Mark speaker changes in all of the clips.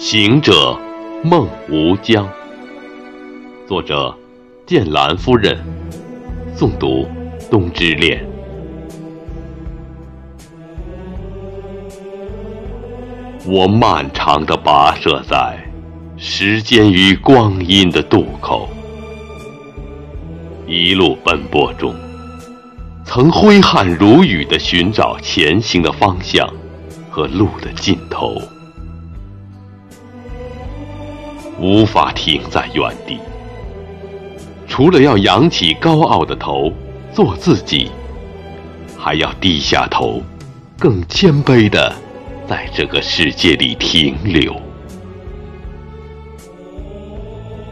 Speaker 1: 行者梦无疆，作者：剑兰夫人，诵读：冬之恋。我漫长的跋涉在时间与光阴的渡口，一路奔波中，曾挥汗如雨地寻找前行的方向和路的尽头。无法停在原地，除了要扬起高傲的头，做自己，还要低下头，更谦卑的在这个世界里停留。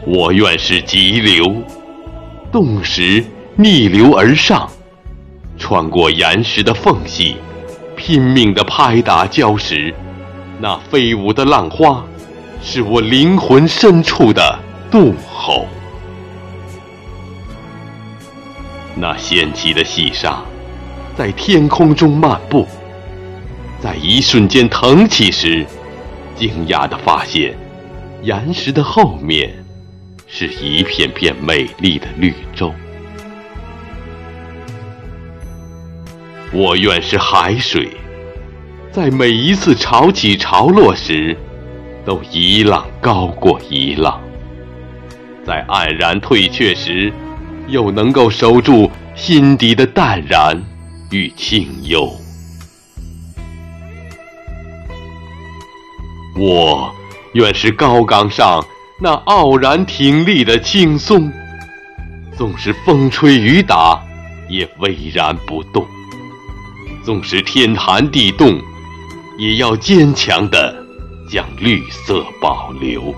Speaker 1: 我愿是急流，冻时逆流而上，穿过岩石的缝隙，拼命的拍打礁石，那飞舞的浪花。是我灵魂深处的怒吼。那掀起的细沙，在天空中漫步，在一瞬间腾起时，惊讶地发现，岩石的后面是一片片美丽的绿洲。我愿是海水，在每一次潮起潮落时。都一浪高过一浪，在黯然退却时，又能够守住心底的淡然与清幽。我愿是高岗上那傲然挺立的青松，纵使风吹雨打，也巍然不动；纵使天寒地冻，也要坚强的。将绿色保留，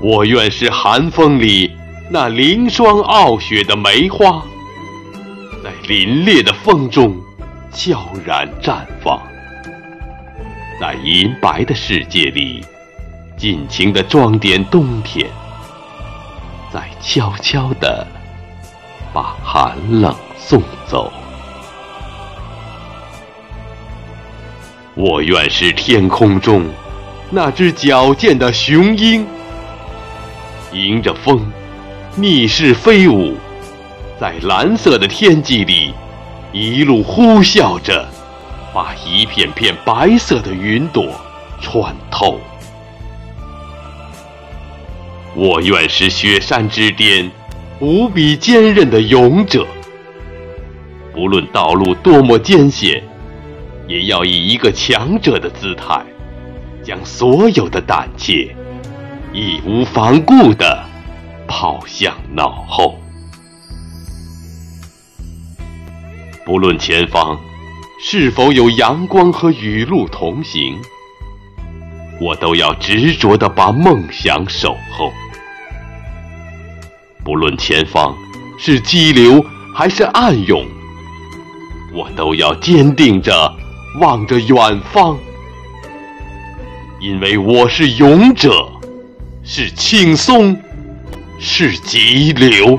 Speaker 1: 我愿是寒风里那凌霜傲雪的梅花，在凛冽的风中悄然绽放，在银白的世界里尽情地装点冬天，在悄悄地把寒冷送走。我愿是天空中那只矫健的雄鹰，迎着风，逆势飞舞，在蓝色的天际里，一路呼啸着，把一片片白色的云朵穿透。我愿是雪山之巅无比坚韧的勇者，不论道路多么艰险。也要以一个强者的姿态，将所有的胆怯、义无反顾地抛向脑后。不论前方是否有阳光和雨露同行，我都要执着地把梦想守候。不论前方是激流还是暗涌，我都要坚定着。望着远方，因为我是勇者，是青松，是急流。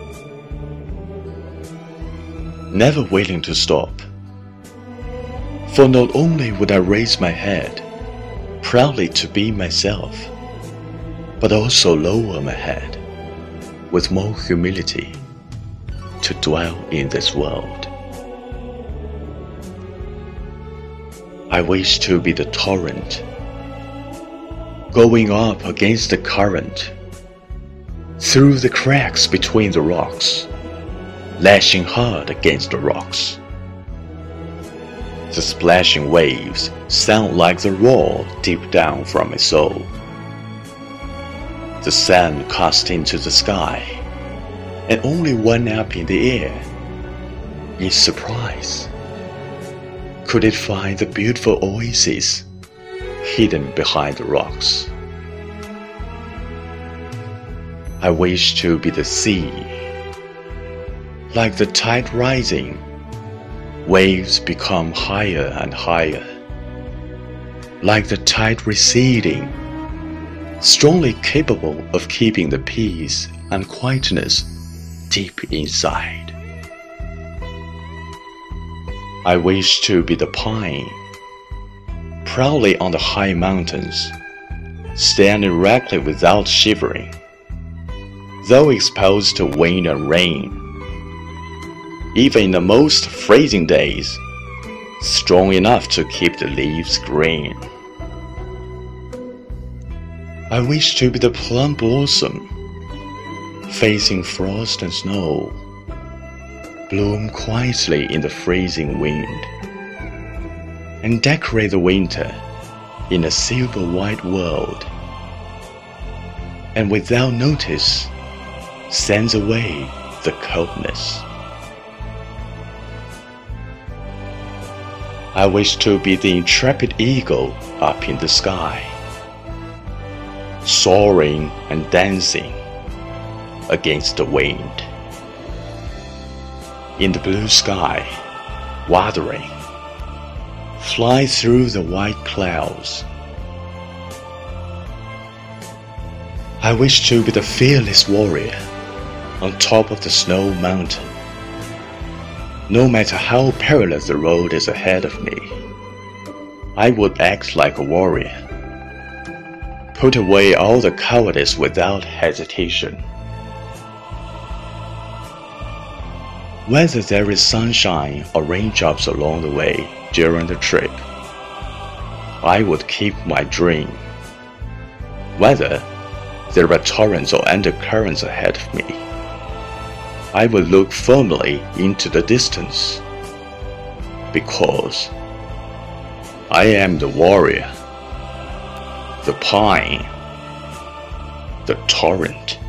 Speaker 2: never willing to stop. For not only would I raise my head proudly to be myself, but also lower my head with more humility to dwell in this world. I wish to be the torrent, going up against the current, through the cracks between the rocks lashing hard against the rocks. The splashing waves sound like the roar deep down from his soul. The sand cast into the sky, and only one up in the air. In surprise, could it find the beautiful oasis hidden behind the rocks? I wish to be the sea like the tide rising, waves become higher and higher. Like the tide receding, strongly capable of keeping the peace and quietness deep inside. I wish to be the pine, proudly on the high mountains, standing erectly without shivering, though exposed to wind and rain even in the most freezing days, strong enough to keep the leaves green. I wish to be the plum blossom, facing frost and snow, bloom quietly in the freezing wind, and decorate the winter in a silver white world, and without notice, sends away the coldness. I wish to be the intrepid eagle up in the sky, soaring and dancing against the wind. In the blue sky, wuthering, fly through the white clouds. I wish to be the fearless warrior on top of the snow mountain no matter how perilous the road is ahead of me, I would act like a warrior, put away all the cowardice without hesitation. Whether there is sunshine or raindrops along the way during the trip, I would keep my dream. Whether there are torrents or undercurrents ahead of me, I will look firmly into the distance because I am the warrior, the pine, the torrent.